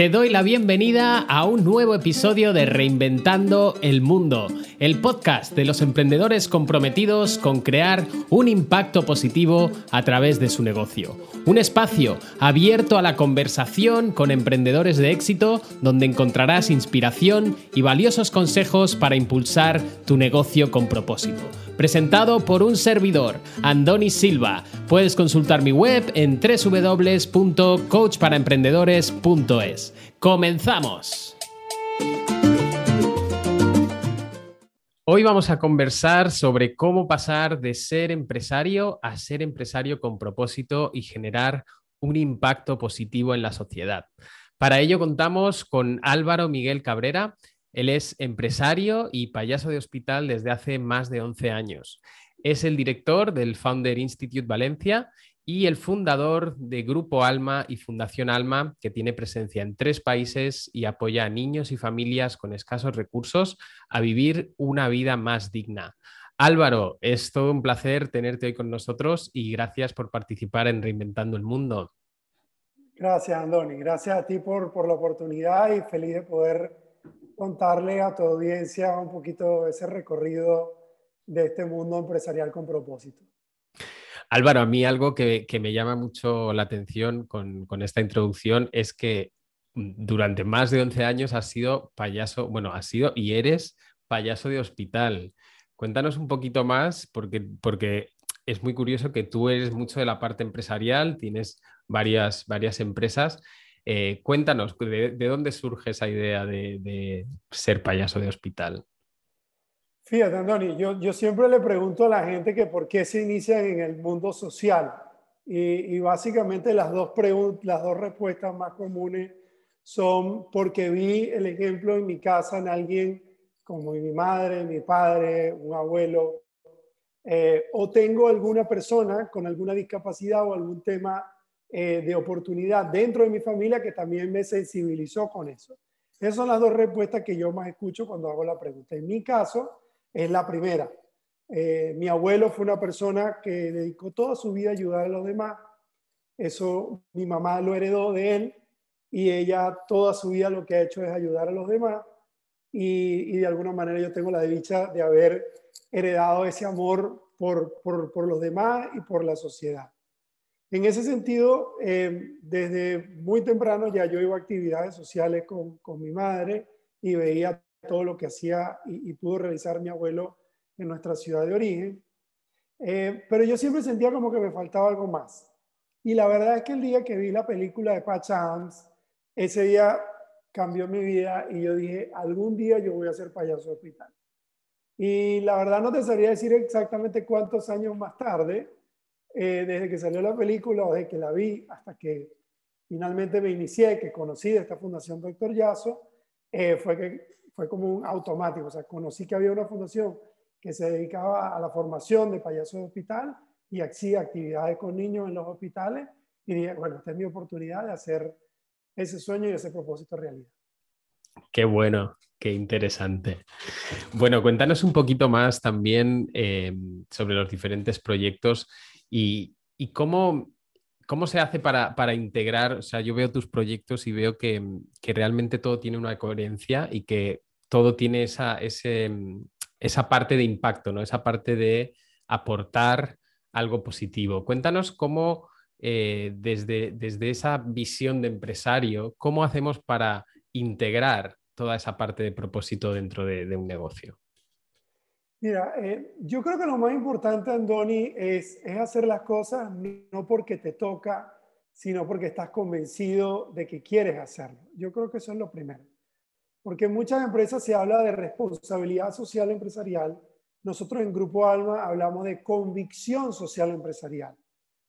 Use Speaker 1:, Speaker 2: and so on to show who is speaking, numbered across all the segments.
Speaker 1: Te doy la bienvenida a un nuevo episodio de Reinventando el Mundo, el podcast de los emprendedores comprometidos con crear un impacto positivo a través de su negocio. Un espacio abierto a la conversación con emprendedores de éxito donde encontrarás inspiración y valiosos consejos para impulsar tu negocio con propósito presentado por un servidor, Andoni Silva. Puedes consultar mi web en www.coachparaemprendedores.es. ¡Comenzamos! Hoy vamos a conversar sobre cómo pasar de ser empresario a ser empresario con propósito y generar un impacto positivo en la sociedad. Para ello contamos con Álvaro Miguel Cabrera. Él es empresario y payaso de hospital desde hace más de 11 años. Es el director del Founder Institute Valencia y el fundador de Grupo Alma y Fundación Alma, que tiene presencia en tres países y apoya a niños y familias con escasos recursos a vivir una vida más digna. Álvaro, es todo un placer tenerte hoy con nosotros y gracias por participar en Reinventando el Mundo.
Speaker 2: Gracias, Andoni. Gracias a ti por, por la oportunidad y feliz de poder contarle a tu audiencia un poquito ese recorrido de este mundo empresarial con propósito.
Speaker 1: Álvaro, a mí algo que, me llama mucho la atención con, esta introducción es que durante más de 11 años has sido payaso, bueno, has sido y eres payaso de hospital. Cuéntanos un poquito más, porque, porque es muy curioso que tú eres mucho de la parte empresarial, tienes varias, varias empresas eh, cuéntanos, ¿de, dónde surge esa idea de, ser payaso de hospital?
Speaker 2: Fíjate, Andoni, yo, yo, siempre le pregunto a la gente que por qué se inicia en el mundo social. Y, básicamente las dos, las dos respuestas más comunes son porque vi el ejemplo en mi casa en alguien como mi madre, mi padre, un abuelo, eh, o tengo alguna persona con alguna discapacidad o algún tema eh, de oportunidad dentro de mi familia que también me sensibilizó con eso. Esas son las dos respuestas que yo más escucho cuando hago la pregunta. En mi caso, es la primera. Eh, mi abuelo fue una persona que dedicó toda su vida a ayudar a los demás. Eso mi mamá lo heredó de él y ella toda su vida lo que ha hecho es ayudar a los demás. Y, de alguna manera yo tengo la dicha de haber heredado ese amor por, por, por los demás y por la sociedad. En ese sentido, eh, desde muy temprano ya yo iba a actividades sociales con, con mi madre y veía todo lo que hacía y, pudo realizar mi abuelo en nuestra ciudad de origen. Eh, pero yo siempre sentía como que me faltaba algo más. Y la verdad es que el día que vi la película de Patch Adams, ese día cambió mi vida y yo dije, algún día yo voy a ser payaso de hospital. Y la verdad no te sabría decir exactamente cuántos años más tarde, eh, desde que salió la película o desde que la vi hasta que finalmente me inicié, que conocí de esta fundación Doctor Yaso, eh, fue, que, fue como un automático. O sea, conocí que había una fundación que se dedicaba a la formación de payasos de hospital y hacía actividades con niños en los hospitales. Y dije, bueno, esta es mi oportunidad de hacer ese sueño y ese propósito realidad.
Speaker 1: Qué bueno, qué interesante. Bueno, cuéntanos un poquito más también eh, sobre los diferentes proyectos y, cómo, cómo, se hace para, para, integrar, o sea, yo veo tus proyectos y veo que, que, realmente todo tiene una coherencia y que todo tiene esa, ese, esa parte de impacto, ¿no? esa parte de aportar algo positivo. Cuéntanos cómo, eh, desde, desde esa visión de empresario, cómo hacemos para integrar toda esa parte de propósito dentro de un negocio.
Speaker 2: Mira, eh, yo creo que lo más importante, Andoni, es, es hacer las cosas no porque te toca, sino porque estás convencido de que quieres hacerlo. Yo creo que eso es lo primero. Porque en muchas empresas se habla de responsabilidad social empresarial. Nosotros en Grupo Alma hablamos de convicción social empresarial.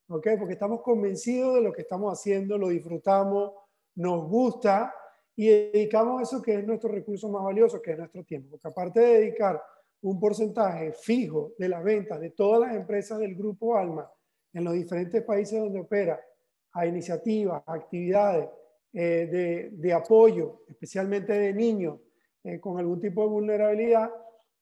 Speaker 2: ¿Ok? Porque estamos convencidos de lo que estamos haciendo, lo disfrutamos, nos gusta y dedicamos eso que es nuestro recurso más valioso, que es nuestro tiempo. Porque aparte de dedicar un porcentaje fijo de las ventas de todas las empresas del grupo Alma en los diferentes países donde opera a iniciativas, a actividades eh, de, apoyo, especialmente de niños eh, con algún tipo de vulnerabilidad,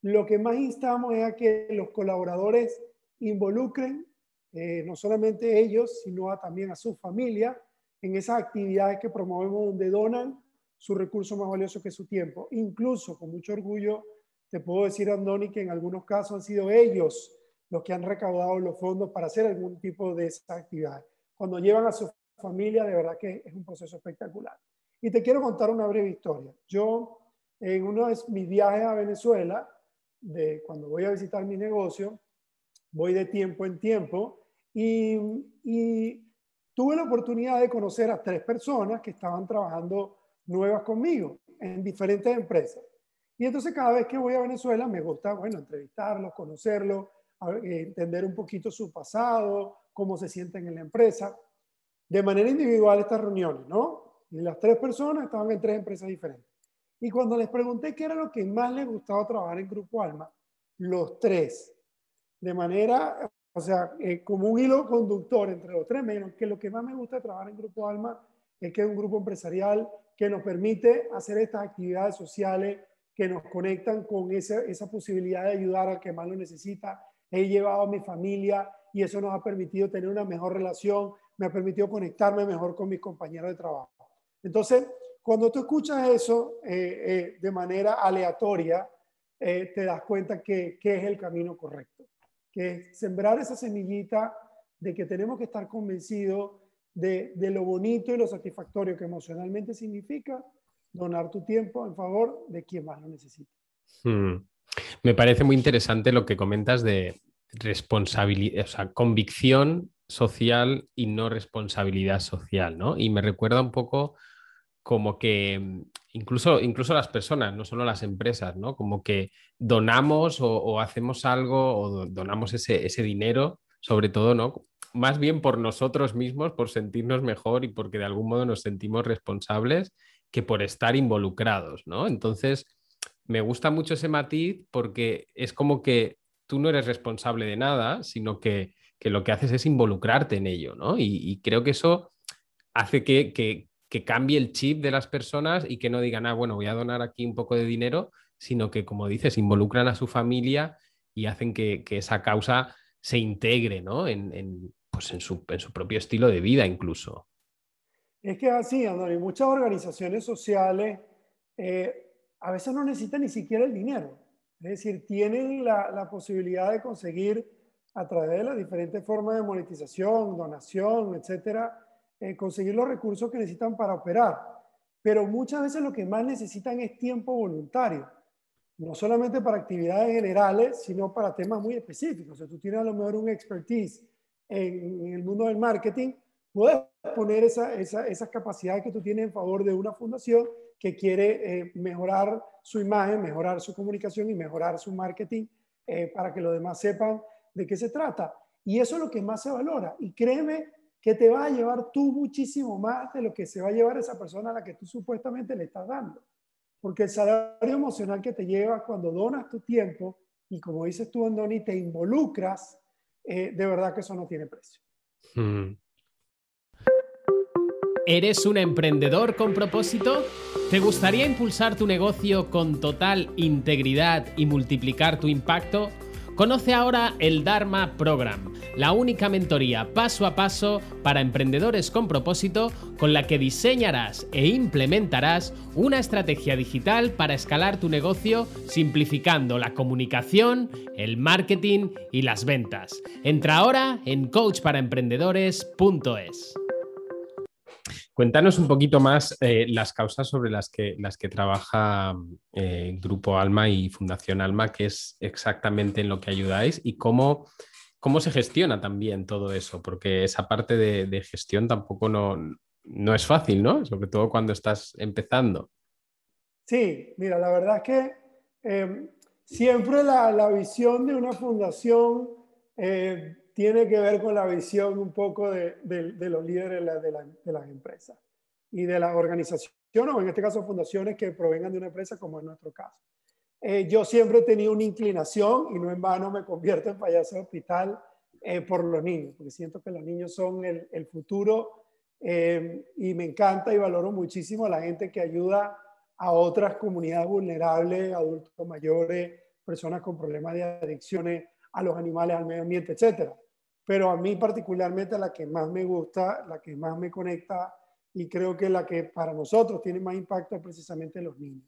Speaker 2: lo que más instamos es a que los colaboradores involucren eh, no solamente ellos, sino también a su familia en esas actividades que promovemos donde donan su recurso más valioso que su tiempo. Incluso, con mucho orgullo, te puedo decir, Andoni, que en algunos casos han sido ellos los que han recaudado los fondos para hacer algún tipo de esa actividad. Cuando llevan a su familia, de verdad que es un proceso espectacular. Y te quiero contar una breve historia. Yo, en uno de mis viajes a Venezuela, de cuando voy a visitar mi negocio, voy de tiempo en tiempo y, y tuve la oportunidad de conocer a tres personas que estaban trabajando nuevas conmigo en diferentes empresas. Y entonces cada vez que voy a Venezuela me gusta, bueno, entrevistarlos, conocerlos, entender un poquito su pasado, cómo se sienten en la empresa. De manera individual estas reuniones, ¿no? Y las tres personas estaban en tres empresas diferentes. Y cuando les pregunté qué era lo que más les gustaba trabajar en Grupo Alma, los tres, de manera, o sea, eh, como un hilo conductor entre los tres, me que lo que más me gusta trabajar en Grupo Alma es que es un grupo empresarial que nos permite hacer estas actividades sociales que nos conectan con esa, esa posibilidad de ayudar al que más lo necesita. He llevado a mi familia y eso nos ha permitido tener una mejor relación, me ha permitido conectarme mejor con mis compañeros de trabajo. Entonces, cuando tú escuchas eso eh, eh, de manera aleatoria, eh, te das cuenta que, es el camino correcto, que es sembrar esa semillita de que tenemos que estar convencidos de, de, lo bonito y lo satisfactorio que emocionalmente significa donar tu tiempo en favor de quien más lo necesita.
Speaker 1: Hmm. Me parece muy interesante lo que comentas de responsabilidad, o sea, convicción social y no responsabilidad social, ¿no? Y me recuerda un poco como que incluso, incluso las personas, no solo las empresas, ¿no? Como que donamos o, hacemos algo o donamos ese, ese, dinero, sobre todo, ¿no? Más bien por nosotros mismos, por sentirnos mejor y porque de algún modo nos sentimos responsables que por estar involucrados, ¿no? Entonces, me gusta mucho ese matiz porque es como que tú no eres responsable de nada, sino que, lo que haces es involucrarte en ello, ¿no? Y, creo que eso hace que, que, cambie el chip de las personas y que no digan, ah, bueno, voy a donar aquí un poco de dinero, sino que, como dices, involucran a su familia y hacen que, esa causa se integre, ¿no? En, pues en, su, en su propio estilo de vida incluso.
Speaker 2: Es que así, Andrés, muchas organizaciones sociales eh, a veces no necesitan ni siquiera el dinero. Es decir, tienen la, la, posibilidad de conseguir a través de las diferentes formas de monetización, donación, etcétera, eh, conseguir los recursos que necesitan para operar. Pero muchas veces lo que más necesitan es tiempo voluntario. No solamente para actividades generales, sino para temas muy específicos. O sea, tú tienes a lo mejor un expertise en, en el mundo del marketing, puedes poner esa, esa, esas capacidades que tú tienes en favor de una fundación que quiere eh, mejorar su imagen, mejorar su comunicación y mejorar su marketing eh, para que los demás sepan de qué se trata. Y eso es lo que más se valora. Y créeme que te va a llevar tú muchísimo más de lo que se va a llevar esa persona a la que tú supuestamente le estás dando. Porque el salario emocional que te lleva cuando donas tu tiempo y como dices tú, Andoni, te involucras, eh, de verdad que eso no tiene precio. Hmm.
Speaker 1: ¿Eres un emprendedor con propósito? ¿Te gustaría impulsar tu negocio con total integridad y multiplicar tu impacto? Conoce ahora el Dharma Program, la única mentoría paso a paso para emprendedores con propósito con la que diseñarás e implementarás una estrategia digital para escalar tu negocio simplificando la comunicación, el marketing y las ventas. Entra ahora en coachparaemprendedores.es. Cuéntanos un poquito más eh, las causas sobre las que, las que trabaja eh, Grupo Alma y Fundación Alma, que es exactamente en lo que ayudáis y cómo, cómo se gestiona también todo eso, porque esa parte de, gestión tampoco no, no, es fácil, ¿no? Sobre todo cuando estás empezando.
Speaker 2: Sí, mira, la verdad es que em, siempre la, la, visión de una fundación eh, tiene que ver con la visión un poco de, los líderes de, las empresas y de las organizaciones, o en este caso fundaciones que provengan de una empresa, como en nuestro caso. Eh, yo siempre he tenido una inclinación, y no en vano me convierto en payaso de hospital, eh, por los niños, porque siento que los niños son el, futuro eh, y me encanta y valoro muchísimo a la gente que ayuda a otras comunidades vulnerables, adultos mayores, personas con problemas de adicciones a los animales, al medio ambiente, etcétera pero a mí particularmente la que más me gusta, la que más me conecta y creo que la que para nosotros tiene más impacto es precisamente los niños.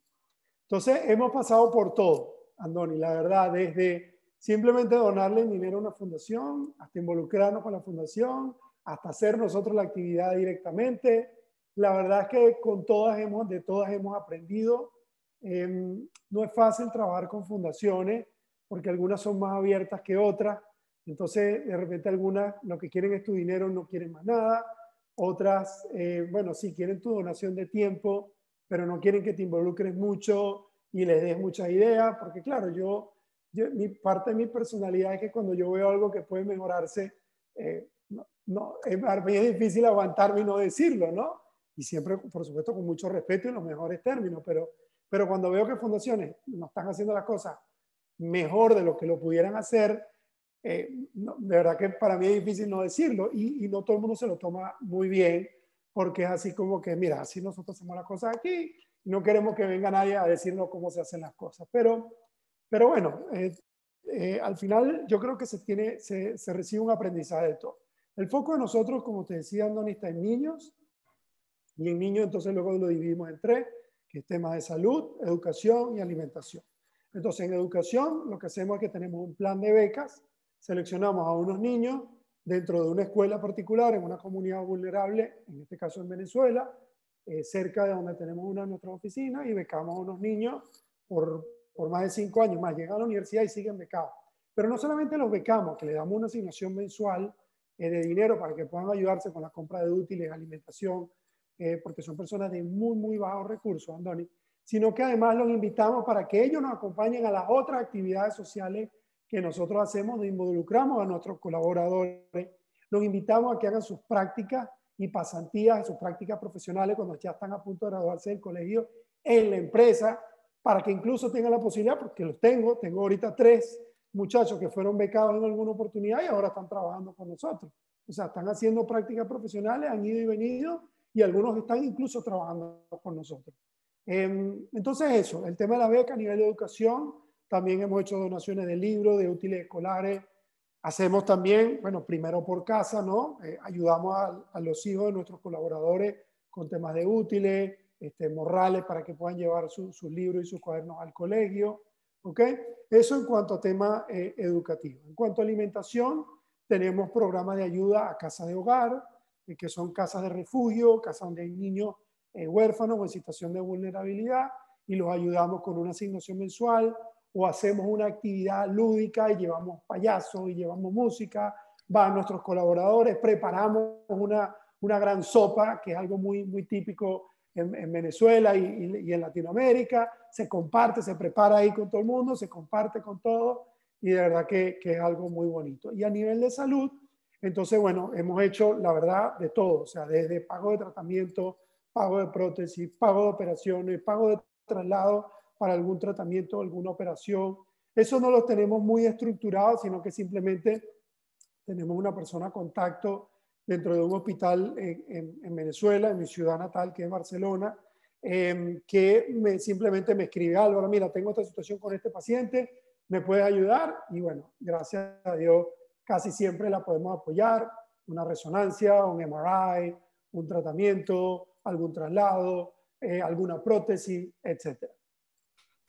Speaker 2: Entonces, hemos pasado por todo, Andoni, la verdad, desde simplemente donarle dinero a una fundación, hasta involucrarnos con la fundación, hasta hacer nosotros la actividad directamente. La verdad es que con todas hemos, de todas hemos aprendido. Em, no es fácil trabajar con fundaciones porque algunas son más abiertas que otras. Entonces, de repente algunas lo que quieren es tu dinero, no quieren más nada. Otras, eh, bueno, sí quieren tu donación de tiempo, pero no quieren que te involucres mucho y les des muchas ideas, porque claro, yo, mi parte de mi personalidad es que cuando yo veo algo que puede mejorarse, eh, no, mí es difícil aguantarme y no decirlo, ¿no? Y siempre, por supuesto, con mucho respeto y en los mejores términos, pero, pero cuando veo que fundaciones no están haciendo las cosas mejor de lo que lo pudieran hacer, eh, de verdad que para mí es difícil no decirlo y, y, no todo el mundo se lo toma muy bien porque es así como que, mira, así nosotros hacemos las cosas aquí, no queremos que venga nadie a decirnos cómo se hacen las cosas, pero, pero bueno, eh, eh, al final yo creo que se, tiene, se, se recibe un aprendizaje de todo. El foco de nosotros, como te decía, Andoni, está en niños. Y en niños, entonces luego lo dividimos en tres, que es tema de salud, educación y alimentación. Entonces, en educación, lo que hacemos es que tenemos un plan de becas, seleccionamos a unos niños dentro de una escuela particular, en una comunidad vulnerable, en este caso en Venezuela, eh, cerca de donde tenemos una de nuestras oficinas, y becamos a unos niños por, por más de cinco años más. Llegan a la universidad y siguen becados. Pero no solamente los becamos, que le damos una asignación mensual eh, de dinero para que puedan ayudarse con la compra de útiles, alimentación, eh, porque son personas de muy, muy bajos recursos, Andoni, sino que además los invitamos para que ellos nos acompañen a las otras actividades sociales que nosotros hacemos, nos involucramos a nuestros colaboradores, los invitamos a que hagan sus prácticas y pasantías, sus prácticas profesionales cuando ya están a punto de graduarse del colegio en la empresa, para que incluso tengan la posibilidad, porque los tengo, tengo ahorita tres muchachos que fueron becados en alguna oportunidad y ahora están trabajando con nosotros. O sea, están haciendo prácticas profesionales, han ido y venido y algunos están incluso trabajando con nosotros. Em, entonces eso, el tema de la beca a nivel de educación, también hemos hecho donaciones de libros, de útiles escolares. Hacemos también, bueno, primero por casa, ¿no? Eh, ayudamos a, los hijos de nuestros colaboradores con temas de útiles, este, morrales para que puedan llevar sus libros y sus cuadernos al colegio. ¿Ok? Eso en cuanto a tema eh, educativo. En cuanto a alimentación, tenemos programas de ayuda a casas de hogar, eh, que son casas de refugio, casas donde hay niños eh, huérfanos o en situación de vulnerabilidad, y los ayudamos con una asignación mensual, o hacemos una actividad lúdica y llevamos payasos y llevamos música, van nuestros colaboradores, preparamos una, una gran sopa, que es algo muy, muy típico en, Venezuela y, en Latinoamérica, se comparte, se prepara ahí con todo el mundo, se comparte con todo y de verdad que, que, es algo muy bonito. Y a nivel de salud, entonces, bueno, hemos hecho la verdad de todo, o sea, desde pago de tratamiento, pago de prótesis, pago de operaciones, pago de traslado para algún tratamiento, alguna operación. Eso no lo tenemos muy estructurado, sino que simplemente tenemos una persona contacto dentro de un hospital en, Venezuela, en mi ciudad natal, que es Barcelona, em, que me, simplemente me escribe, Álvaro, mira, tengo esta situación con este paciente, ¿me puedes ayudar? Y bueno, gracias a Dios, casi siempre la podemos apoyar, una resonancia, un MRI, un tratamiento, algún traslado, eh, alguna prótesis, etc.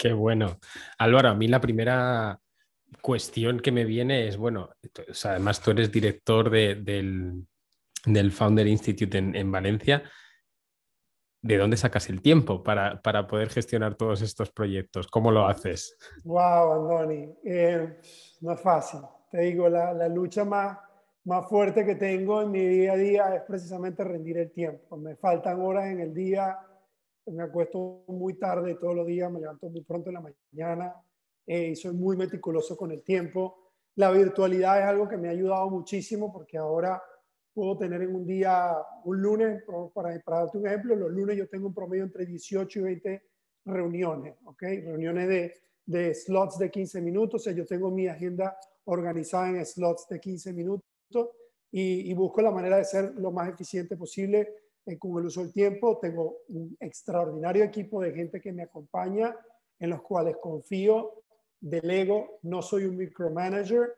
Speaker 1: Qué bueno. Álvaro, a mí la primera cuestión que me viene es, bueno, además tú eres director del, del Founder Institute en, Valencia. ¿De dónde sacas el tiempo para, poder gestionar todos estos proyectos? ¿Cómo lo haces?
Speaker 2: Wow, Andoni, eh, no es fácil. Te digo, la, lucha más, más fuerte que tengo en mi día a día es precisamente rendir el tiempo. Me faltan horas en el día, me acuesto muy tarde todos los días, me levanto muy pronto en la mañana eh, y soy muy meticuloso con el tiempo. La virtualidad es algo que me ha ayudado muchísimo porque ahora puedo tener en un día, un lunes, para, para darte un ejemplo, los lunes yo tengo un promedio entre 18 y 20 reuniones, ¿ok? Reuniones de, de slots de 15 minutos, o sea, yo tengo mi agenda organizada en slots de 15 minutos y, busco la manera de ser lo más eficiente posible eh, con el uso del tiempo. Tengo un extraordinario equipo de gente que me acompaña, en los cuales confío, delego, no soy un micromanager,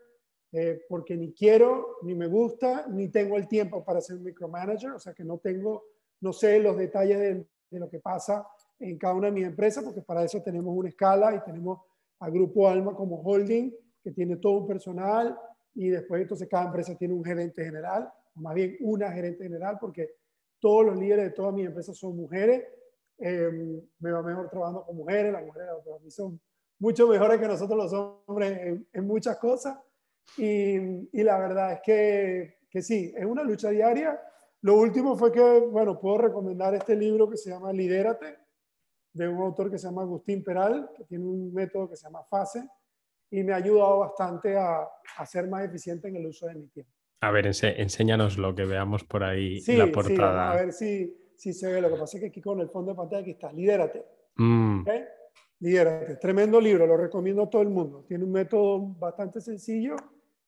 Speaker 2: eh, porque ni quiero, ni me gusta, ni tengo el tiempo para ser micromanager, o sea que no tengo, no sé los detalles de, de lo que pasa en cada una de mis empresas, porque para eso tenemos una escala y tenemos al Grupo Alma como holding, que tiene todo un personal, y después entonces cada empresa tiene un gerente general, o más bien una gerente general, porque todos los líderes de todas mis empresas son mujeres. Em, me va mejor trabajando con mujeres, las mujeres para mí son mucho mejores que nosotros los hombres en, muchas cosas. Y, y, la verdad es que, que sí, es una lucha diaria. Lo último fue que, bueno, puedo recomendar este libro que se llama Lidérate, de un autor que se llama Agustín Peral, que tiene un método que se llama FASE, y me ha ayudado bastante a, a ser más eficiente en el uso de mi tiempo.
Speaker 1: A ver, enséñanos lo que veamos por ahí la portada.
Speaker 2: Sí, a ver si, si, se ve. Lo que pasa es que aquí con el fondo de pantalla aquí está, lidérate. Mm. Lidérate. Tremendo libro, lo recomiendo a todo el mundo. Tiene un método bastante sencillo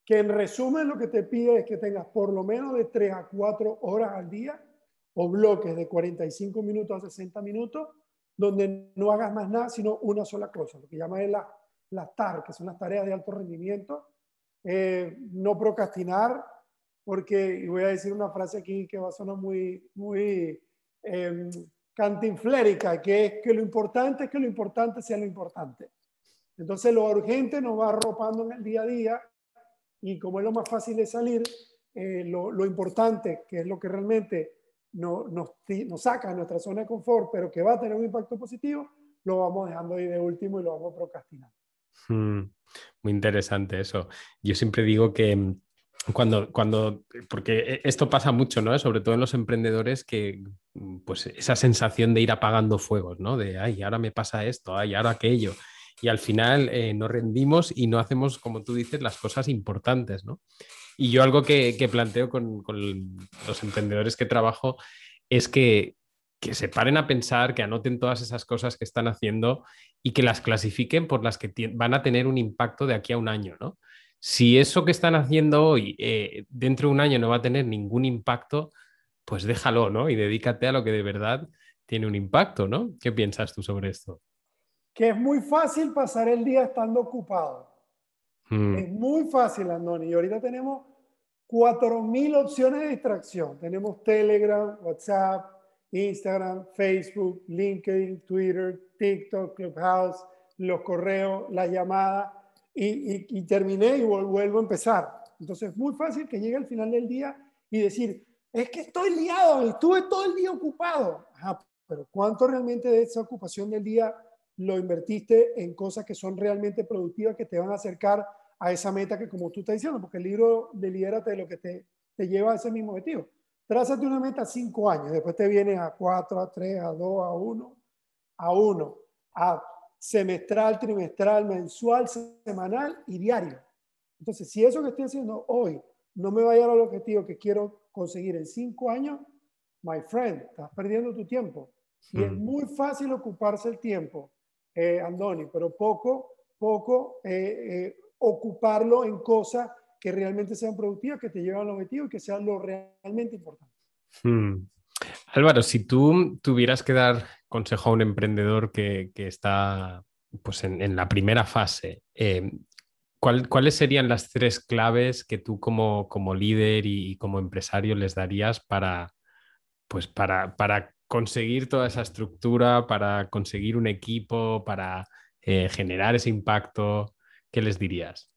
Speaker 2: que en resumen lo que te pide es que tengas por lo menos de 3 a 4 horas al día o bloques de 45 minutos a 60 minutos donde no hagas más nada sino una sola cosa, lo que llaman las la TAR, que son las tareas de alto rendimiento. Eh, no procrastinar, porque, voy a decir una frase aquí que va a sonar muy, muy eh, cantinflérica, que es que lo importante es que lo importante sea lo importante. Entonces lo urgente nos va arropando en el día a día y como es lo más fácil de salir, eh, lo, lo, importante, que es lo que realmente no, nos, nos saca de nuestra zona de confort, pero que va a tener un impacto positivo, lo vamos dejando ahí de último y lo vamos procrastinando.
Speaker 1: Hmm, muy interesante eso. Yo siempre digo que cuando, cuando, porque e, esto pasa mucho, ¿no? Sobre todo en los emprendedores que, pues esa sensación de ir apagando fuegos, ¿no? De, ay, ahora me pasa esto, ay, ahora aquello. Y al final eh, nos rendimos y no hacemos, como tú dices, las cosas importantes, ¿no? Y yo algo que, planteo con, los emprendedores que trabajo es que, que se paren a pensar, que anoten todas esas cosas que están haciendo y que las clasifiquen por las que van a tener un impacto de aquí a un año, ¿no? Si eso que están haciendo hoy eh, dentro de un año no va a tener ningún impacto, pues déjalo, ¿no? Y dedícate a lo que de verdad tiene un impacto, ¿no? ¿Qué piensas tú sobre esto?
Speaker 2: Que es muy fácil pasar el día estando ocupado. Hmm. Es muy fácil, Andoni. Y ahorita tenemos 4.000 opciones de distracción. Tenemos Telegram, WhatsApp, Instagram, Facebook, LinkedIn, Twitter, TikTok, Clubhouse, los correos, las llamadas y, terminé y vuelvo a empezar. Entonces es muy fácil que llegue al final del día y decir, es que estoy liado, estuve todo el día ocupado. pero ¿cuánto realmente de esa ocupación del día lo invertiste en cosas que son realmente productivas, que te van a acercar a esa meta que como tú estás diciendo, porque el libro de Lidérate lo que te, te lleva a ese mismo objetivo. Trázate una meta a cinco años, después te vienes a cuatro, a tres, a dos, a uno, a uno, a semestral, trimestral, mensual, semanal y diario. Entonces, si eso que estoy haciendo hoy no me va a llegar al objetivo que quiero conseguir en cinco años, my friend, estás perdiendo tu tiempo. Y es mm. muy fácil ocuparse el tiempo, eh, Andoni, pero poco, poco eh, eh, ocuparlo en cosas que realmente sean productivas, que te lleven al objetivo y que sean lo realmente importante.
Speaker 1: Mm. Álvaro, si tú tuvieras que dar consejo a un emprendedor que, está pues en, la primera fase, eh, ¿cuáles serían las tres claves que tú como, como líder y, como empresario les darías para, pues para, para, conseguir toda esa estructura, para conseguir un equipo, para eh, generar ese impacto? ¿Qué les dirías?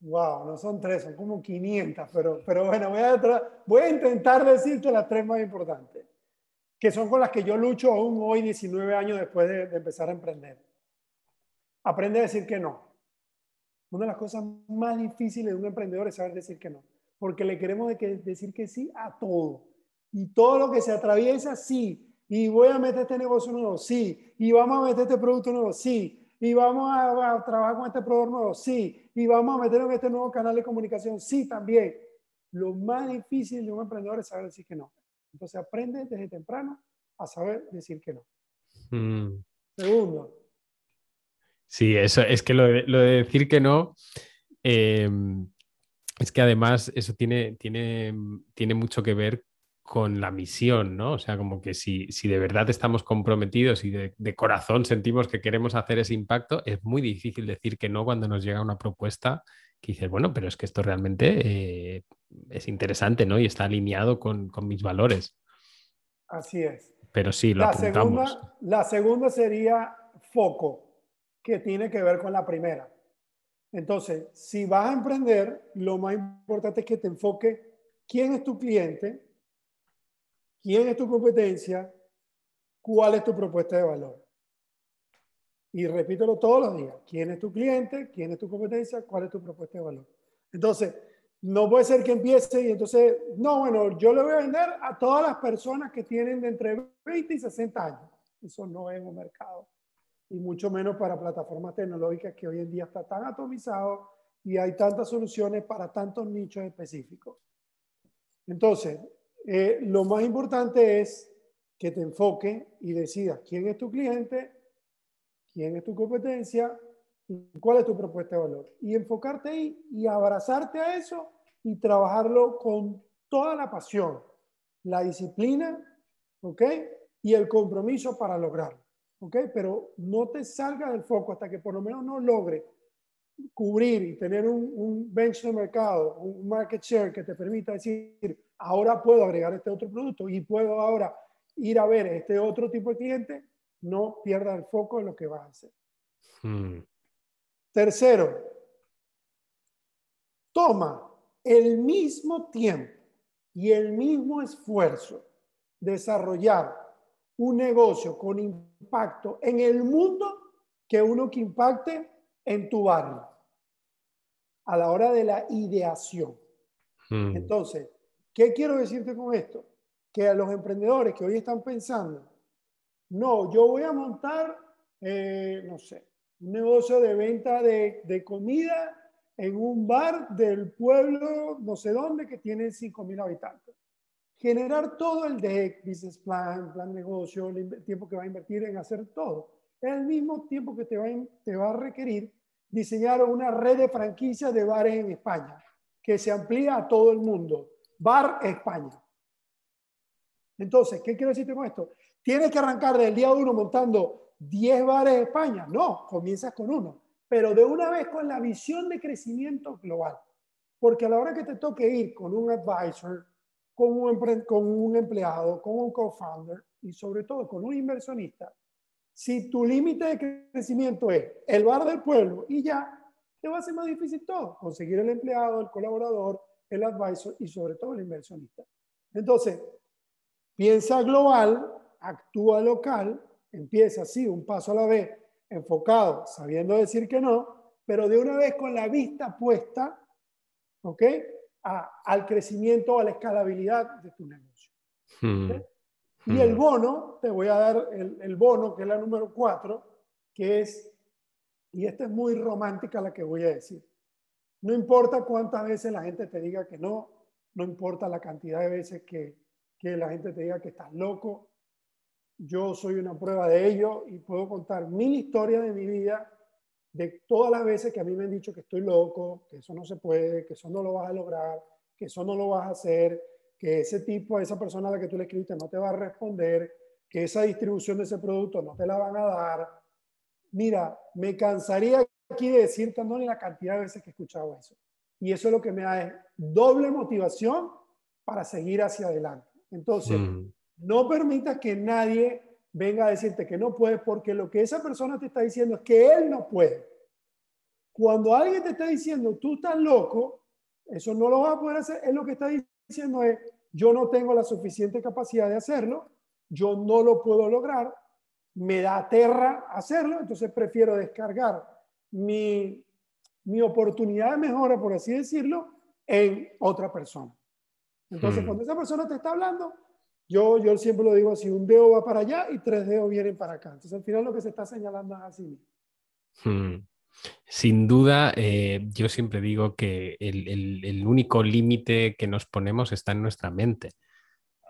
Speaker 2: Wow, no son tres, son como 500, pero, pero bueno, voy a, voy a intentar decirte las tres más importantes, que son con las que yo lucho aún hoy, 19 años después de, empezar a emprender. Aprende a decir que no. Una de las cosas más difíciles de un emprendedor es saber decir que no, porque le queremos decir que sí a todo. Y todo lo que se atraviesa, sí. Y voy a meter este negocio nuevo, sí. Y vamos a meter este producto nuevo, sí y vamos a, trabajar con este proveedor nuevo, sí, y vamos a meternos en este nuevo canal de comunicación, sí, también. Lo más difícil de un emprendedor es saber decir que no. Entonces aprende desde temprano a saber decir que no. Mm. Segundo.
Speaker 1: Sí, eso es que lo de, decir que no, em, es que además eso tiene, tiene, tiene mucho que ver con la misión, ¿no? O sea, como que si, si de verdad estamos comprometidos y de, corazón sentimos que queremos hacer ese impacto, es muy difícil decir que no cuando nos llega una propuesta que dices, bueno, pero es que esto realmente eh, es interesante, ¿no? Y está alineado con, mis valores.
Speaker 2: Así es.
Speaker 1: Pero sí, lo
Speaker 2: la
Speaker 1: apuntamos.
Speaker 2: Segunda, la segunda sería foco, que tiene que ver con la primera. Entonces, si vas a emprender, lo más importante es que te enfoques quién es tu cliente, quién es tu competencia, cuál es tu propuesta de valor. Y repítelo todos los días. ¿Quién es tu cliente? ¿Quién es tu competencia? ¿Cuál es tu propuesta de valor? Entonces, no puede ser que empiece y entonces, no, bueno, yo le voy a vender a todas las personas que tienen de entre 20 y 60 años. Eso no es un mercado. Y mucho menos para plataformas tecnológicas que hoy en día está tan atomizado y hay tantas soluciones para tantos nichos específicos. Entonces, eh, lo más importante es que te enfoque y decidas quién es tu cliente, quién es tu competencia cuál es tu propuesta de valor. Y enfocarte ahí y abrazarte a eso y trabajarlo con toda la pasión, la disciplina, ¿ok? Y el compromiso para lograrlo, ¿ok? Pero no te salga del foco hasta que por lo menos no logre cubrir y tener un, un bench de mercado, un market share que te permita decir, ahora puedo agregar este otro producto y puedo ahora ir a ver este otro tipo de cliente, no pierda el foco en lo que vas a hacer. Hmm. Tercero, toma el mismo tiempo y el mismo esfuerzo desarrollar un negocio con impacto en el mundo que uno que impacte en tu barrio a la hora de la ideación. Hmm. Entonces, ¿qué quiero decirte con esto? Que a los emprendedores que hoy están pensando, no, yo voy a montar, eh, no sé, un negocio de venta de, de, comida en un bar del pueblo, no sé dónde, que tiene 5.000 habitantes. Generar todo el deck, business plan, plan negocio, el tiempo que va a invertir en hacer todo. Es el mismo tiempo que te va, te va a requerir diseñar una red de franquicias de bares en España, que se amplía a todo el mundo. Bar España. Entonces, ¿qué quiero decirte con esto? ¿Tienes que arrancar del día uno montando 10 bares de España? No, comienzas con uno, pero de una vez con la visión de crecimiento global. Porque a la hora que te toque ir con un advisor, con un, con un empleado, con un co-founder y sobre todo con un inversionista, si tu límite de crecimiento es el bar del pueblo y ya, te va a ser más difícil todo. Conseguir el empleado, el colaborador, el advisor y sobre todo el inversionista. Entonces, piensa global, actúa local, empieza así, un paso a la vez, enfocado, sabiendo decir que no, pero de una vez con la vista puesta, ¿ok? al crecimiento, a la escalabilidad de tu negocio. Hmm. Y el bono, te voy a dar el, el, bono, que es la número cuatro, que es, y esta es muy romántica la que voy a decir, no importa cuántas veces la gente te diga que no, no importa la cantidad de veces que, que la gente te diga que estás loco, yo soy una prueba de ello y puedo contar mil historias de mi vida de todas las veces que a mí me han dicho que estoy loco, que eso no se puede, que eso no lo vas a lograr, que eso no lo vas a hacer, que ese tipo, esa persona a la que tú le escribiste no te va a responder, que esa distribución de ese producto no te la van a dar. Mira, me cansaría aquí de decirte, no, ni la cantidad de veces que he escuchado eso. Y eso es lo que me da doble motivación para seguir hacia adelante. Entonces, mm. No permitas que nadie venga a decirte que no puede, porque lo que esa persona te está diciendo es que él no puede. Cuando alguien te está diciendo, tú estás loco, eso no lo vas a poder hacer, es lo que está diciendo es, yo no tengo la suficiente capacidad de hacerlo, yo no lo puedo lograr, me da aterra hacerlo, entonces prefiero descargar mi, mi oportunidad de mejora, por así decirlo, en otra persona. Entonces, hmm. cuando esa persona te está hablando, yo, yo siempre lo digo así, un dedo va para allá y tres dedos vienen para acá. Entonces al final lo que se está señalando es así.
Speaker 1: Hmm. Sin duda, eh, yo siempre digo que el, único límite que nos ponemos está en nuestra mente.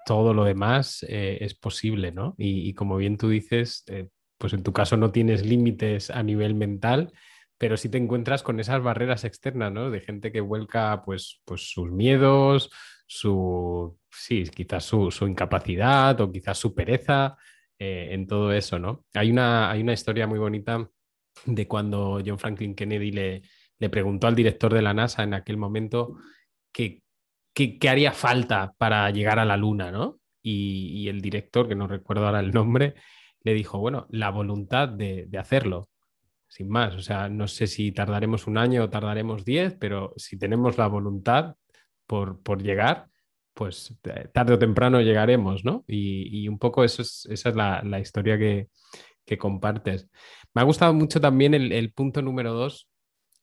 Speaker 1: Todo lo demás eh, es posible, ¿no? Y, como bien tú dices, eh, pues en tu caso no tienes límites a nivel mental, pero sí te encuentras con esas barreras externas, ¿no? De gente que vuelca pues, pues sus miedos, su, sí, quizás su, incapacidad o quizás su pereza en todo eso, ¿no? Hay una, hay una historia muy bonita de cuando John Franklin Kennedy le, le preguntó al director de la NASA en aquel momento qué, qué, haría falta para llegar a la Luna, ¿no? y, el director, que no recuerdo ahora el nombre, le dijo, bueno, la voluntad de, hacerlo, sin más. O sea, no sé si tardaremos un año o tardaremos diez, pero si tenemos la voluntad por, llegar, pues eh, tarde o temprano llegaremos, ¿no? Y, un poco eso es, esa es la, historia que, compartes. Me ha gustado mucho también el, punto número dos,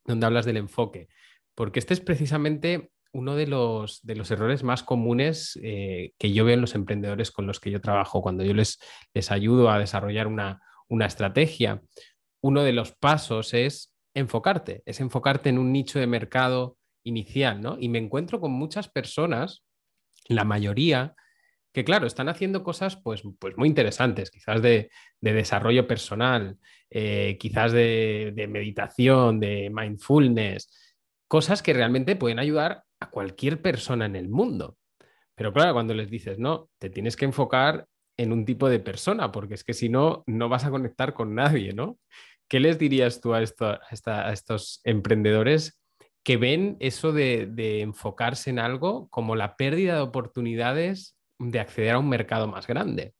Speaker 1: donde hablas del enfoque, porque este es precisamente uno de los, de los errores más comunes eh, que yo veo en los emprendedores con los que yo trabajo, cuando yo les, les ayudo a desarrollar una, estrategia, uno de los pasos es enfocarte, es enfocarte en un nicho de mercado inicial, ¿no? Y me encuentro con muchas personas, la mayoría, que claro, están haciendo cosas pues, pues muy interesantes, quizás de, desarrollo personal, eh, quizás de, de meditación, de mindfulness, cosas que realmente pueden ayudar a cualquier persona en el mundo. Pero claro, cuando les dices, no, te tienes que enfocar en un tipo de persona, porque es que si no, no vas a conectar con nadie, ¿no? ¿Qué les dirías tú a, a, estos emprendedores que ven eso de, de, enfocarse en algo como la pérdida de oportunidades de acceder a un mercado más grande?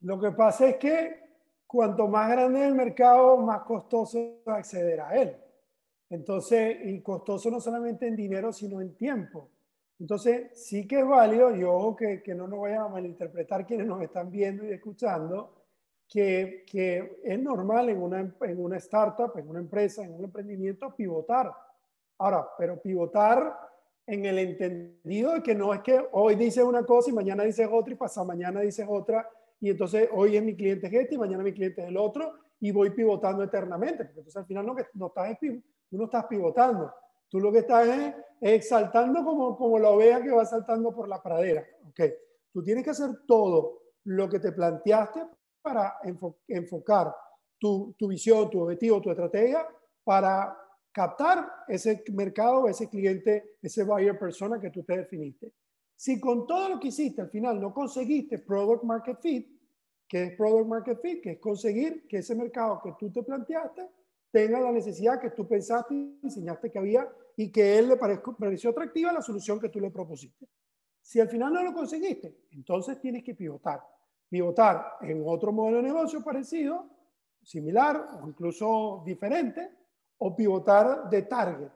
Speaker 2: Lo que pasa es que cuanto más grande el mercado, más costoso es acceder a él. Entonces, y costoso no solamente en dinero, sino en tiempo. Entonces, sí que es válido, y que no nos vayan a malinterpretar quienes nos están viendo y escuchando, que, que es normal en una, en una startup, en una empresa, en un emprendimiento, pivotar. Ahora, pero pivotar en el entendido de que no es que hoy dices una cosa y mañana dices otra y pasado mañana dices otra, y entonces hoy es mi cliente este y mañana mi cliente es el otro, y voy pivotando eternamente, porque entonces al final no, no estás Tú no estás pivotando. Tú lo que estás es, exaltando como, como la oveja que va saltando por la pradera. Okay. Tú tienes que hacer todo lo que te planteaste para enfocar tu, tu visión, tu objetivo, tu estrategia para captar ese mercado, ese cliente, ese buyer persona que tú te definiste. Si con todo lo que hiciste al final no conseguiste product market fit, que es product market fit, que es conseguir que ese mercado que tú te planteaste tenga la necesidad que tú pensaste y enseñaste que había y que él le pareció atractiva la solución que tú le propusiste. Si al final no lo conseguiste, entonces tienes que pivotar. Pivotar en otro modelo de negocio parecido, similar o incluso diferente, o pivotar de target.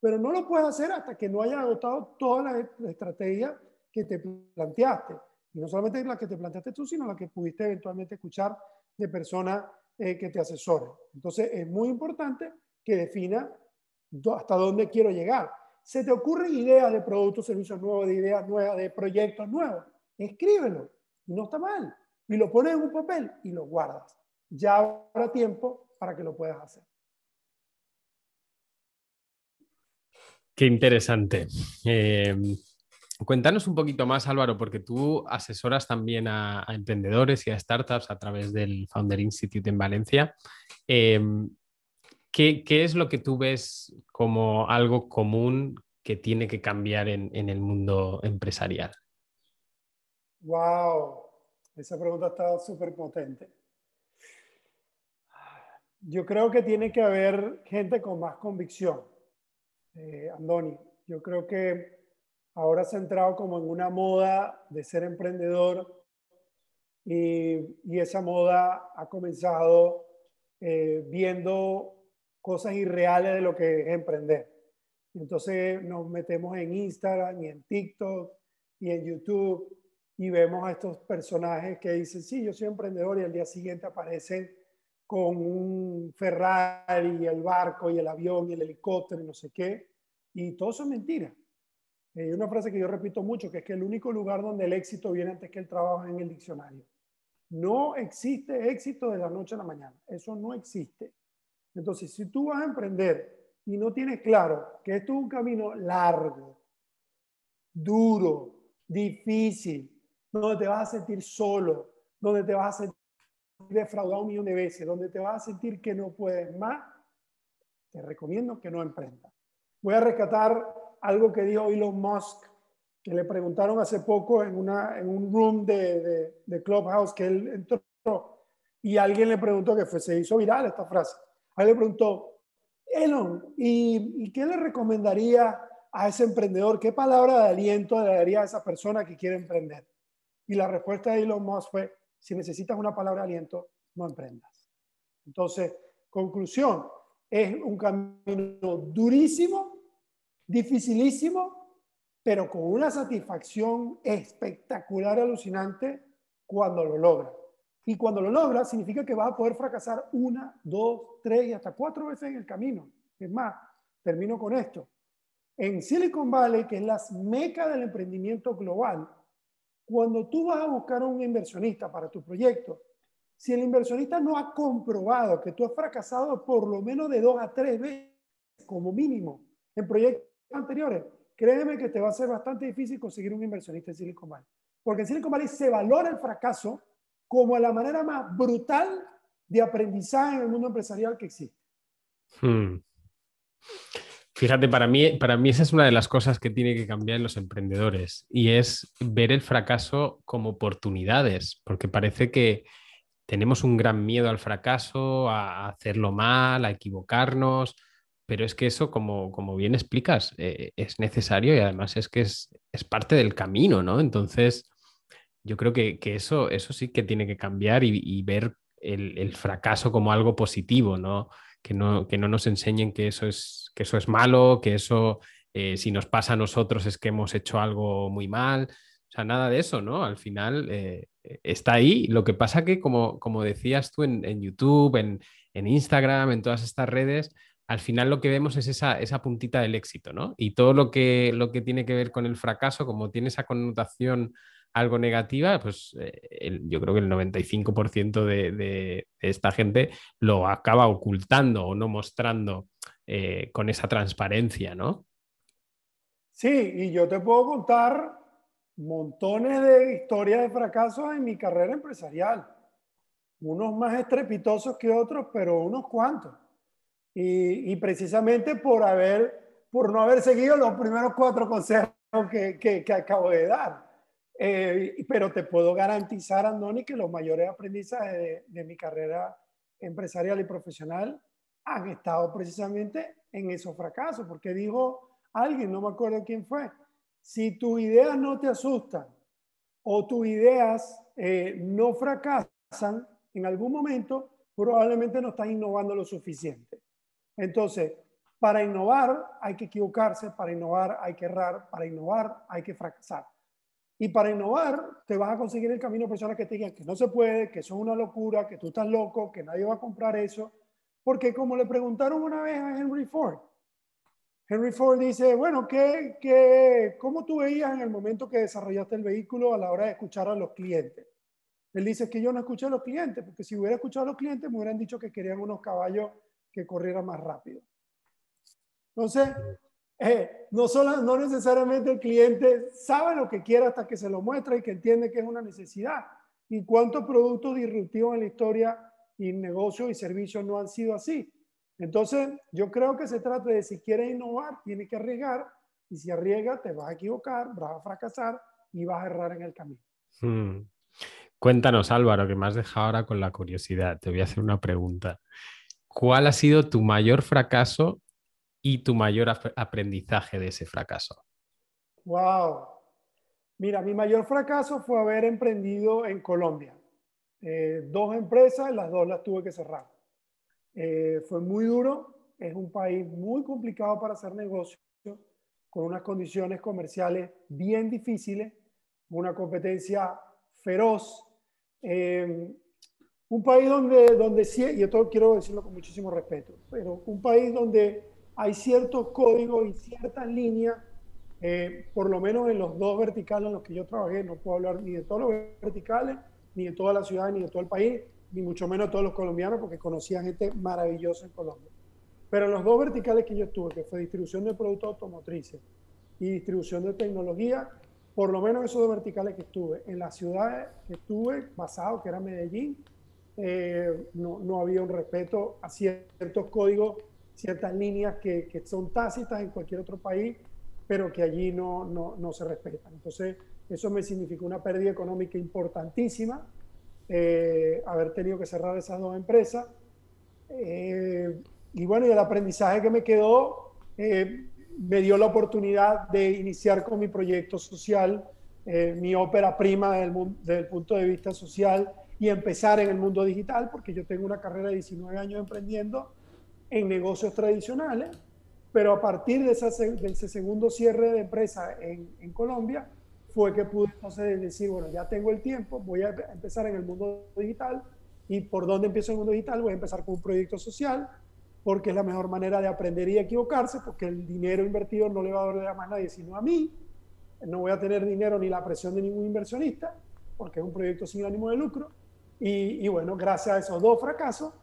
Speaker 2: Pero no lo puedes hacer hasta que no hayas agotado toda la estrategia que te planteaste. Y no solamente la que te planteaste tú, sino la que pudiste eventualmente escuchar de personas eh, que te asesore. Entonces es muy importante que defina hasta dónde quiero llegar. Se te ocurren ideas de productos, servicios nuevos, de ideas nuevas, de proyectos nuevos. Escríbelo no está mal. Y lo pones en un papel y lo guardas. Ya habrá tiempo para que lo puedas hacer.
Speaker 1: Qué interesante. Eh, Cuéntanos un poquito más, Álvaro, porque tú asesoras también a, emprendedores y a startups a través del Founder Institute en Valencia. Em, ¿qué, es lo que tú ves como algo común que tiene que cambiar en, el mundo empresarial?
Speaker 2: ¡Wow! Esa pregunta está súper potente. Yo creo que tiene que haber gente con más convicción. Eh, Andoni, yo creo que ahora se ha entrado como en una moda de ser emprendedor y, esa moda ha comenzado eh, viendo cosas irreales de lo que es emprender. Entonces nos metemos en Instagram y en TikTok y en YouTube y vemos a estos personajes que dicen, sí, yo soy emprendedor y al día siguiente aparecen con un Ferrari y el barco y el avión y el helicóptero y no sé qué. Y todo eso es mentira. Hay una frase que yo repito mucho, que es que el único lugar donde el éxito viene antes que el trabajo en el diccionario. No existe éxito de la noche a la mañana. Eso no existe. Entonces, si tú vas a emprender y no tienes claro que esto es un camino largo, duro, difícil, donde te vas a sentir solo, donde te vas a defraudado un millón de veces, donde te vas a sentir que no puedes más, te recomiendo que no emprendas. Voy a rescatar algo que dijo Elon Musk, que le preguntaron hace poco en, una, en un room de, de, Clubhouse que él entró y alguien le preguntó, que se hizo viral esta frase, alguien le preguntó, Elon, ¿y, ¿y qué le recomendaría a ese emprendedor? ¿Qué palabra de aliento le daría a esa persona que quiere emprender? Y la respuesta de Elon Musk fue, si necesitas una palabra de aliento, no emprendas. Entonces, conclusión, es un camino durísimo, dificilísimo, pero con una satisfacción espectacular, alucinante, cuando lo logra. Y cuando lo logra, significa que vas a poder fracasar una, dos, tres y hasta cuatro veces en el camino. Es más, termino con esto. En Silicon Valley, que es la meca del emprendimiento global, cuando tú vas a buscar a un inversionista para tu proyecto, si el inversionista no ha comprobado que tú has fracasado por lo menos de dos a tres veces, como mínimo, en proyectos anteriores, créeme que te va a ser bastante difícil conseguir un inversionista en Silicon Valley. Porque en Silicon Valley se valora el fracaso como la manera más brutal de aprendizaje en el mundo empresarial que existe. Hmm.
Speaker 1: Fíjate, para mí, para mí esa es una de las cosas que tiene que cambiar en los emprendedores y es ver el fracaso como oportunidades, porque parece que tenemos un gran miedo al fracaso, a hacerlo mal, a equivocarnos, pero es que eso, como, como bien explicas, eh, es necesario y además es que es, parte del camino, ¿no? Entonces, yo creo que, eso, eso sí que tiene que cambiar y, ver el, el, fracaso como algo positivo, ¿no? que no, que no nos enseñen que eso es, que eso es malo, que eso, eh, si nos pasa a nosotros es que hemos hecho algo muy mal. O sea, nada de eso, ¿no? Al final eh, está ahí. Lo que pasa que, como, como decías tú en, YouTube, en, en, Instagram, en todas estas redes, al final lo que vemos es esa, esa puntita del éxito, ¿no? Y todo lo que, lo que tiene que ver con el fracaso, como tiene esa connotación algo negativa, pues eh, yo creo que el 95% de, esta gente lo acaba ocultando o no mostrando eh, con esa transparencia, ¿no?
Speaker 2: Sí, y yo te puedo contar montones de historias de fracasos en mi carrera empresarial. Unos más estrepitosos que otros, pero unos cuantos. Y, precisamente por, haber, por no haber seguido los primeros cuatro consejos que, que acabo de dar. Eh, pero te puedo garantizar, Andoni, que los mayores aprendizajes de, mi carrera empresarial y profesional han estado precisamente en esos fracasos, porque dijo alguien, no me acuerdo quién fue, si tus ideas no te asustan o tus ideas eh, no fracasan en algún momento, probablemente no estás innovando lo suficiente. Entonces, para innovar hay que equivocarse, para innovar hay que errar, para innovar hay que fracasar. Y para innovar, te vas a conseguir el camino de personas que te digan que no se puede, que son una locura, que tú estás loco, que nadie va a comprar eso. Porque como le preguntaron una vez a Henry Ford, Henry Ford dice, bueno, ¿qué, qué, ¿cómo tú veías en el momento que desarrollaste el vehículo a la hora de escuchar a los clientes? Él dice que yo no escuché a los clientes, porque si hubiera escuchado a los clientes me hubieran dicho que querían unos caballos que corrieran más rápido. Entonces, eh, no, solo, no necesariamente el cliente sabe lo que quiere hasta que se lo muestra y que entiende que es una necesidad. ¿Y cuántos productos disruptivos en la historia y negocios y servicios no han sido así? Entonces, yo creo que se trata de si quieres innovar, tiene que arriesgar. Y si arriesga, te vas a equivocar, vas a fracasar y vas a errar en el camino. Hmm.
Speaker 1: Cuéntanos, Álvaro, que me has dejado ahora con la curiosidad. Te voy a hacer una pregunta. ¿Cuál ha sido tu mayor fracaso y tu mayor aprendizaje de ese fracaso?
Speaker 2: Wow. Mira, mi mayor fracaso fue haber emprendido en Colombia. Eh, dos empresas, las dos las tuve que cerrar. Eh, fue muy duro, es un país muy complicado para hacer negocios, con unas condiciones comerciales bien difíciles, una competencia feroz. Eh, un país donde, donde sí, y esto quiero decirlo con muchísimo respeto, pero un país donde hay ciertos códigos y ciertas líneas, eh, por lo menos en los dos verticales en los que yo trabajé, no puedo hablar ni de todos los verticales, ni de toda la ciudad, ni de todo el país, ni mucho menos de todos los colombianos, porque conocía gente maravillosa en Colombia. Pero los dos verticales que yo estuve, que fue distribución de productos automotrices y distribución de tecnología, por lo menos esos dos verticales que estuve, en la ciudad que estuve, basado, que era Medellín, eh, no, no había un respeto a ciertos códigos ciertas líneas que, que, son tácitas en cualquier otro país, pero que allí no, no, no, se respetan. Entonces, eso me significó una pérdida económica importantísima, eh, haber tenido que cerrar esas dos empresas. Eh, y bueno, y el aprendizaje que me quedó eh, me dio la oportunidad de iniciar con mi proyecto social eh, mi ópera prima desde el, punto de vista social y empezar en el mundo digital, porque yo tengo una carrera de 19 años emprendiendo en negocios tradicionales, pero a partir de, ese segundo cierre de empresa en, en, Colombia, fue que pude entonces decir, bueno, ya tengo el tiempo, voy a empezar en el mundo digital, y por dónde empiezo en el mundo digital, voy a empezar con un proyecto social, porque es la mejor manera de aprender y equivocarse, porque el dinero invertido no le va a doler a más nadie, sino a mí, no voy a tener dinero ni la presión de ningún inversionista, porque es un proyecto sin ánimo de lucro. Y, bueno, gracias a esos dos fracasos,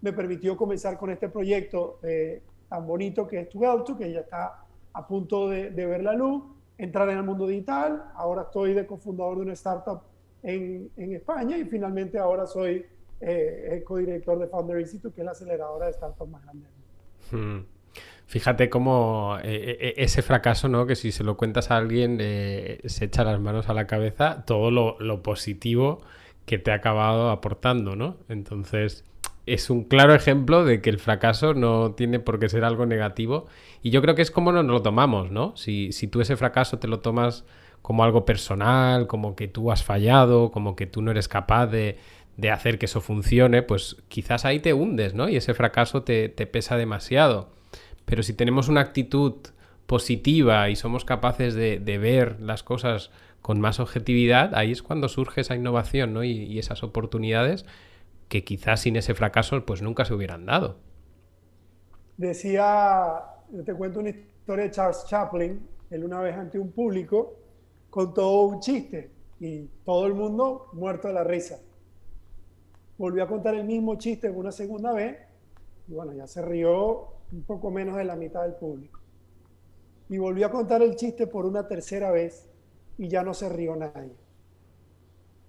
Speaker 2: me permitió comenzar con este proyecto eh, tan bonito que es Tu que ya está a punto de, ver la luz, entrar en el mundo digital. Ahora estoy de cofundador de una startup en, en España y finalmente ahora soy eh, co-director de Founder Institute, que es la aceleradora de startups más grande.
Speaker 1: Hmm. Fíjate cómo eh, eh, ese fracaso, ¿no? Que si se lo cuentas a alguien eh, se echa las manos a la cabeza todo lo, positivo que te ha acabado aportando, ¿no? Entonces, es un claro ejemplo de que el fracaso no tiene por qué ser algo negativo. Y yo creo que es como nos lo tomamos, ¿no? Si, si tú ese fracaso te lo tomas como algo personal, como que tú has fallado, como que tú no eres capaz de, de hacer que eso funcione, pues quizás ahí te hundes, ¿no? Y ese fracaso te, te pesa demasiado. Pero si tenemos una actitud positiva y somos capaces de, ver las cosas con más objetividad, ahí es cuando surge esa innovación ¿no? y, esas oportunidades que quizás sin ese fracaso pues nunca se hubieran dado.
Speaker 2: Decía, te cuento una historia de Charles Chaplin, él una vez ante un público contó un chiste y todo el mundo muerto de la risa. Volvió a contar el mismo chiste una segunda vez y bueno, ya se rió un poco menos de la mitad del público. Y volvió a contar el chiste por una tercera vez y ya no se rió nadie.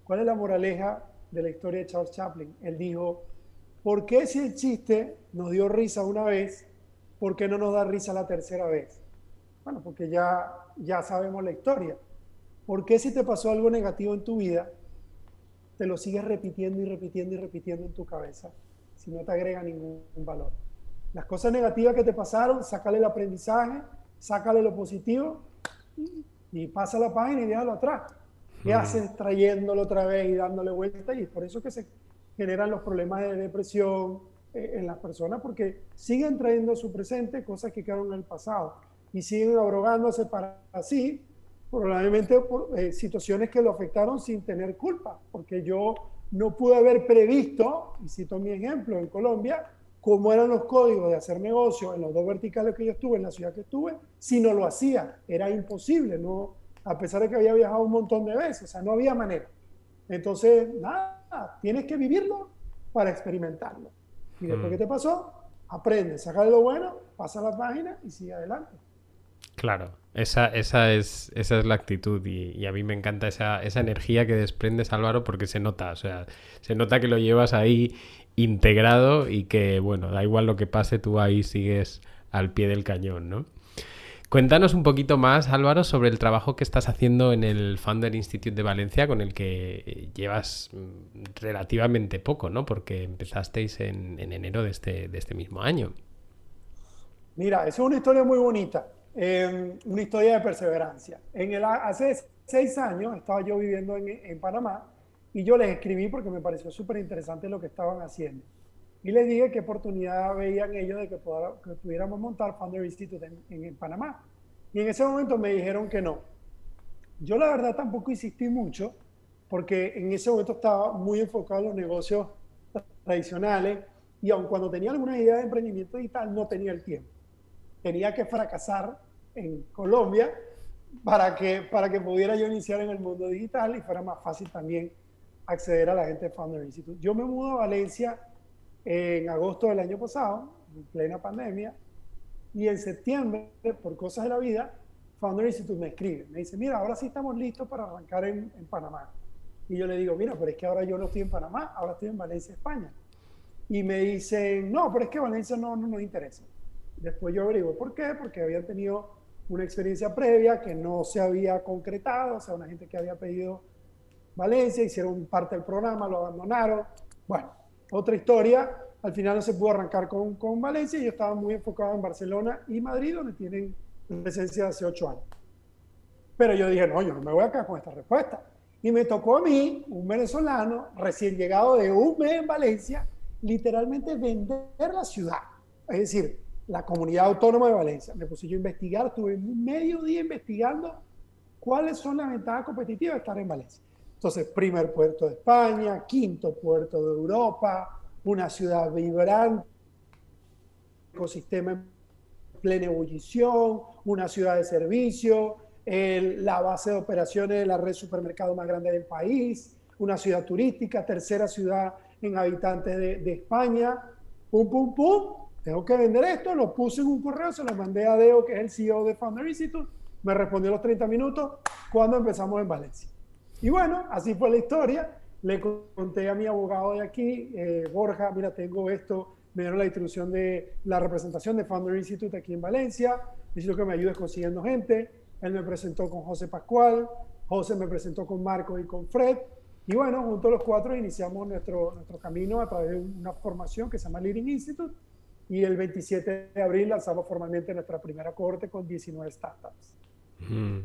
Speaker 2: ¿Cuál es la moraleja de la historia de Charles Chaplin? Él dijo, ¿por qué si el chiste nos dio risa una vez, por qué no nos da risa la tercera vez? Bueno, porque ya, ya sabemos la historia. ¿Por qué si te pasó algo negativo en tu vida, te lo sigues repitiendo y repitiendo y repitiendo en tu cabeza si no te agrega ningún valor? las cosas negativas que te pasaron, sácale el aprendizaje, sácale lo positivo y, pasa la página y déjalo atrás. ¿Qué haces trayéndolo otra vez y dándole vuelta? Y es por eso que se generan los problemas de depresión eh, en las personas, porque siguen trayendo a su presente cosas que quedaron en el pasado y siguen abrogándose para así, probablemente por eh, situaciones que lo afectaron sin tener culpa, porque yo no pude haber previsto, y cito mi ejemplo, en Colombia, cómo eran los códigos de hacer negocio en los dos verticales que yo estuve, en la ciudad que estuve, si no lo hacía. Era imposible, no, a pesar de que había viajado un montón de veces, o sea, no había manera. Entonces, nada, tienes que vivirlo para experimentarlo. Y después mm. que te pasó, aprende, saca de lo bueno, pasa la página y sigue adelante.
Speaker 1: Claro, esa, esa, es, esa es la actitud y, y a mí me encanta esa, esa, energía que desprendes, Álvaro, porque se nota, o sea, se nota que lo llevas ahí integrado y que, bueno, da igual lo que pase, tú ahí sigues al pie del cañón, ¿no? Cuéntanos un poquito más, Álvaro, sobre el trabajo que estás haciendo en el Founder Institute de Valencia, con el que llevas mm, relativamente poco, ¿no? Porque empezasteis en, enero de este, de este mismo año.
Speaker 2: Mira, es una historia muy bonita, em, una historia de perseverancia. En el, hace seis años estaba yo viviendo en, en Panamá y yo les escribí porque me pareció súper interesante lo que estaban haciendo. Y les dije qué oportunidad veían ellos de que, pudiéramos montar Founder Institute en, Panamá. Y en ese momento me dijeron que no. Yo la verdad tampoco insistí mucho porque en ese momento estaba muy enfocado en los negocios tradicionales y aun cuando tenía alguna idea de emprendimiento digital no tenía el tiempo. Tenía que fracasar en Colombia para que, para que pudiera yo iniciar en el mundo digital y fuera más fácil también acceder a la gente de Founder Institute. Yo me mudo a Valencia en agosto del año pasado, en plena pandemia, y en septiembre, por cosas de la vida, Founder Institute me escribe, me dice, mira, ahora sí estamos listos para arrancar en, Panamá. Y yo le digo, mira, pero es que ahora yo no estoy en Panamá, ahora estoy en Valencia, España. Y me dicen, no, pero es que Valencia no, no nos interesa. Después yo averiguo por qué, porque habían tenido una experiencia previa que no se había concretado, o sea, una gente que había pedido Valencia, hicieron parte del programa, lo abandonaron. Bueno, otra historia. Al final no se pudo arrancar con, con Valencia yo estaba muy enfocado en Barcelona y Madrid, donde tienen presencia hace ocho años. Pero yo dije, no, yo no me voy a con esta respuesta. Y me tocó a mí, un venezolano recién llegado de un mes en Valencia, literalmente vender la ciudad. Es decir, la comunidad autónoma de Valencia. Me puse yo a investigar, estuve medio día investigando cuáles son las ventajas competitivas de estar en Valencia. Entonces, primer puerto de España, quinto puerto de Europa, una ciudad vibrante, ecosistema en plena ebullición, una ciudad de servicio, la base de operaciones de la red supermercado más grande del país, una ciudad turística, tercera ciudad en habitantes de, de España. Pum, pum, pum. Tengo que vender esto, lo puse en un correo, se lo mandé a Deo, que es el CEO de Founder Institute. Me respondió los 30 minutos cuando empezamos en Valencia. Y bueno, así fue la historia. Le conté a mi abogado de aquí, eh, Borja, mira, tengo esto, me dieron la distribución de la representación de Founder Institute aquí en Valencia, necesito que me ayudes consiguiendo gente. Él me presentó con José Pascual, José me presentó con Marco y con Fred. Y bueno, juntos los cuatro iniciamos nuestro, nuestro camino a través de una formación que se llama Leading Institute. Y el 27 de abril lanzamos formalmente nuestra primera cohorte con 19 startups.
Speaker 1: Mm.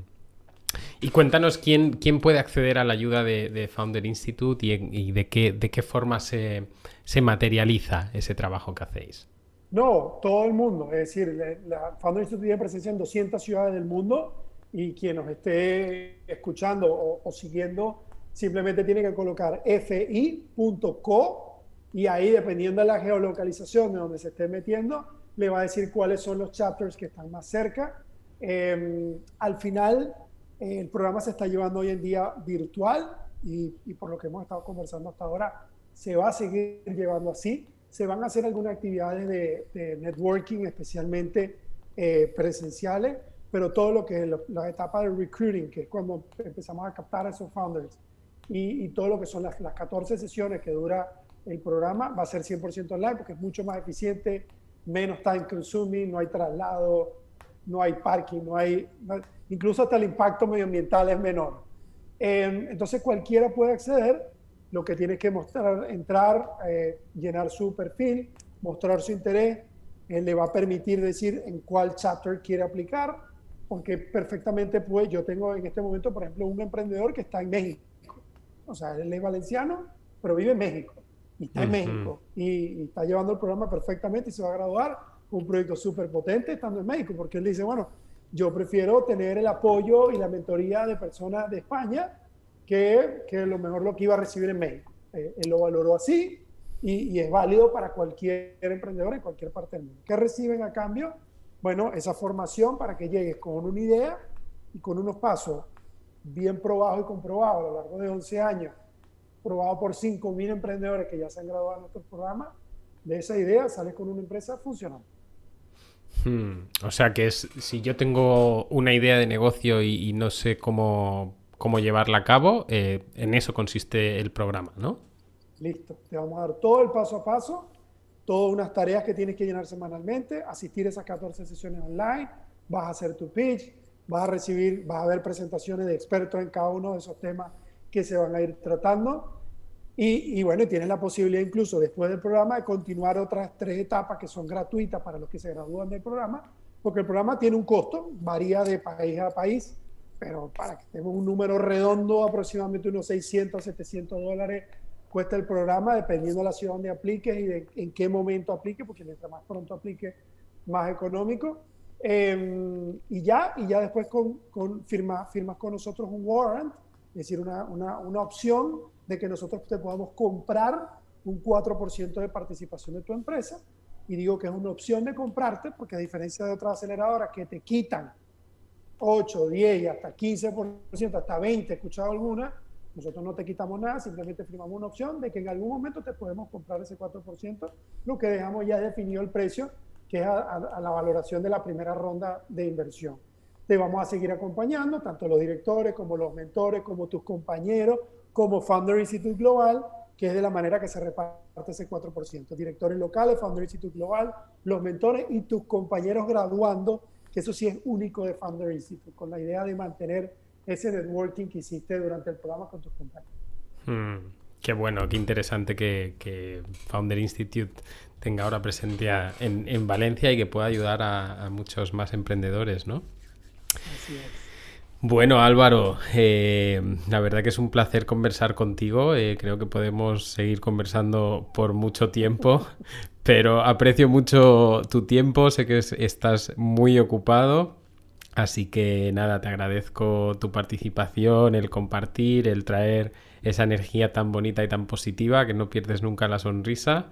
Speaker 1: Y cuéntanos quién, quién puede acceder a la ayuda de, Founder Institute y, de, qué, de qué forma se, se, materializa ese trabajo que hacéis.
Speaker 2: No, todo el mundo. Es decir, la Founder Institute tiene presencia en 200 ciudades del mundo y quien nos esté escuchando o, siguiendo simplemente tiene que colocar fi.co y ahí, dependiendo de la geolocalización de donde se esté metiendo, le va a decir cuáles son los chapters que están más cerca. Em, al final, el programa se está llevando hoy en día virtual y, por lo que hemos estado conversando hasta ahora, se va a seguir llevando así. Se van a hacer algunas actividades de, networking, especialmente eh, presenciales, pero todo lo que es la, etapa de recruiting, que es cuando empezamos a captar a esos founders, y, todo lo que son las, las 14 sesiones que dura el programa, va a ser 100% online porque es mucho más eficiente, menos time consuming, no hay traslado, no hay parking, no hay incluso hasta el impacto medioambiental es menor. Em, entonces cualquiera puede acceder, lo que tiene que mostrar, entrar, eh, llenar su perfil, mostrar su interés, él le va a permitir decir en cuál chapter quiere aplicar, porque perfectamente pues yo tengo en este momento, por ejemplo, un emprendedor que está en México, o sea, él es valenciano, pero vive en México, y está en México, y, y, está llevando el programa perfectamente y se va a graduar, un proyecto súper potente estando en México, porque él dice, bueno, yo prefiero tener el apoyo y la mentoría de personas de España que, que lo mejor lo que iba a recibir en México. Eh, él lo valoró así y, es válido para cualquier emprendedor en cualquier parte del mundo. ¿Qué reciben a cambio? Bueno, esa formación para que llegues con una idea y con unos pasos bien probados y comprobados a lo largo de 11 años, probado por 5.000 emprendedores que ya se han graduado en nuestro programa, de esa idea sales con una empresa funcionando.
Speaker 1: Hmm. O sea que es, si yo tengo una idea de negocio y, no sé cómo, cómo, llevarla a cabo, eh, en eso consiste el programa, ¿no?
Speaker 2: Listo, te vamos a dar todo el paso a paso, todas unas tareas que tienes que llenar semanalmente, asistir a esas 14 sesiones online, vas a hacer tu pitch, vas a recibir, vas a ver presentaciones de expertos en cada uno de esos temas que se van a ir tratando y, bueno, tienes la posibilidad incluso después del programa de continuar otras tres etapas que son gratuitas para los que se gradúan del programa, porque el programa tiene un costo, varía de país a país, pero para que tengamos un número redondo, aproximadamente unos 600, 700 dólares cuesta el programa, dependiendo de la ciudad donde apliques y de en qué momento aplique, porque mientras más pronto aplique, más económico. Em, y ya, y ya después con, con firma, firmas con nosotros un warrant, es decir, una, una, una opción de que nosotros te podamos comprar un 4% de participación de tu empresa. Y digo que es una opción de comprarte, porque a diferencia de otras aceleradoras que te quitan 8, 10 y hasta 15%, hasta 20%, he escuchado alguna, nosotros no te quitamos nada, simplemente firmamos una opción de que en algún momento te podemos comprar ese 4%, lo que dejamos ya definido el precio, que es a, la valoración de la primera ronda de inversión. Te vamos a seguir acompañando, tanto los directores como los mentores, como tus compañeros, como Founder Institute Global, que es de la manera que se reparte ese 4%. Directores locales, Founder Institute Global, los mentores y tus compañeros graduando, que eso sí es único de Founder Institute, con la idea de mantener ese networking que hiciste durante el programa con tus compañeros.
Speaker 1: Hmm, qué bueno, qué interesante que, Founder Institute tenga ahora presencia en, en, Valencia y que pueda ayudar a, a muchos más emprendedores, ¿no? Así es. Bueno, Álvaro, eh, la verdad que es un placer conversar contigo. Eh, creo que podemos seguir conversando por mucho tiempo, pero aprecio mucho tu tiempo. Sé que estás muy ocupado. Así que nada, te agradezco tu participación, el compartir, el traer esa energía tan bonita y tan positiva que no pierdes nunca la sonrisa.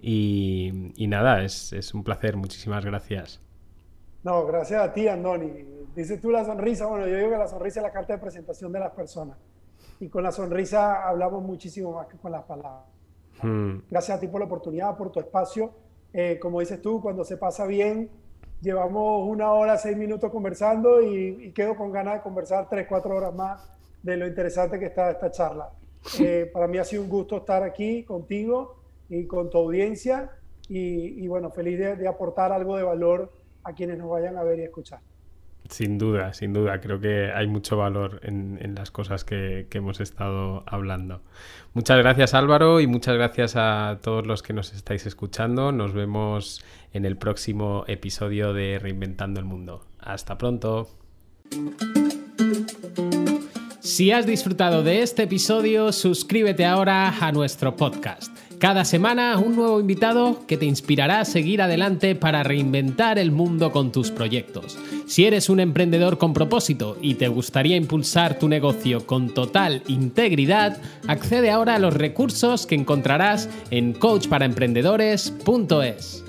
Speaker 1: Y, nada, es, es un placer. Muchísimas gracias.
Speaker 2: No, gracias a ti, Andoni. Dices tú la sonrisa. Bueno, yo digo que la sonrisa es la carta de presentación de las personas. Y con la sonrisa hablamos muchísimo más que con las palabras. Hmm. Gracias a ti por la oportunidad, por tu espacio. Eh, como dices tú, cuando se pasa bien, llevamos una hora, seis minutos conversando y, quedo con ganas de conversar tres, cuatro horas más de lo interesante que está esta charla. Eh, para mí ha sido un gusto estar aquí contigo y con tu audiencia y, bueno, feliz de aportar algo de valor a quienes nos vayan a ver y escuchar.
Speaker 1: Sin duda, sin duda. Creo que hay mucho valor en, las cosas que, hemos estado hablando. Muchas gracias Álvaro y muchas gracias a todos los que nos estáis escuchando. Nos vemos en el próximo episodio de Reinventando el Mundo. Hasta pronto. Si has disfrutado de este episodio, suscríbete ahora a nuestro podcast. Cada semana un nuevo invitado que te inspirará a seguir adelante para reinventar el mundo con tus proyectos. Si eres un emprendedor con propósito y te gustaría impulsar tu negocio con total integridad, accede ahora a los recursos que encontrarás en coachparaemprendedores.es.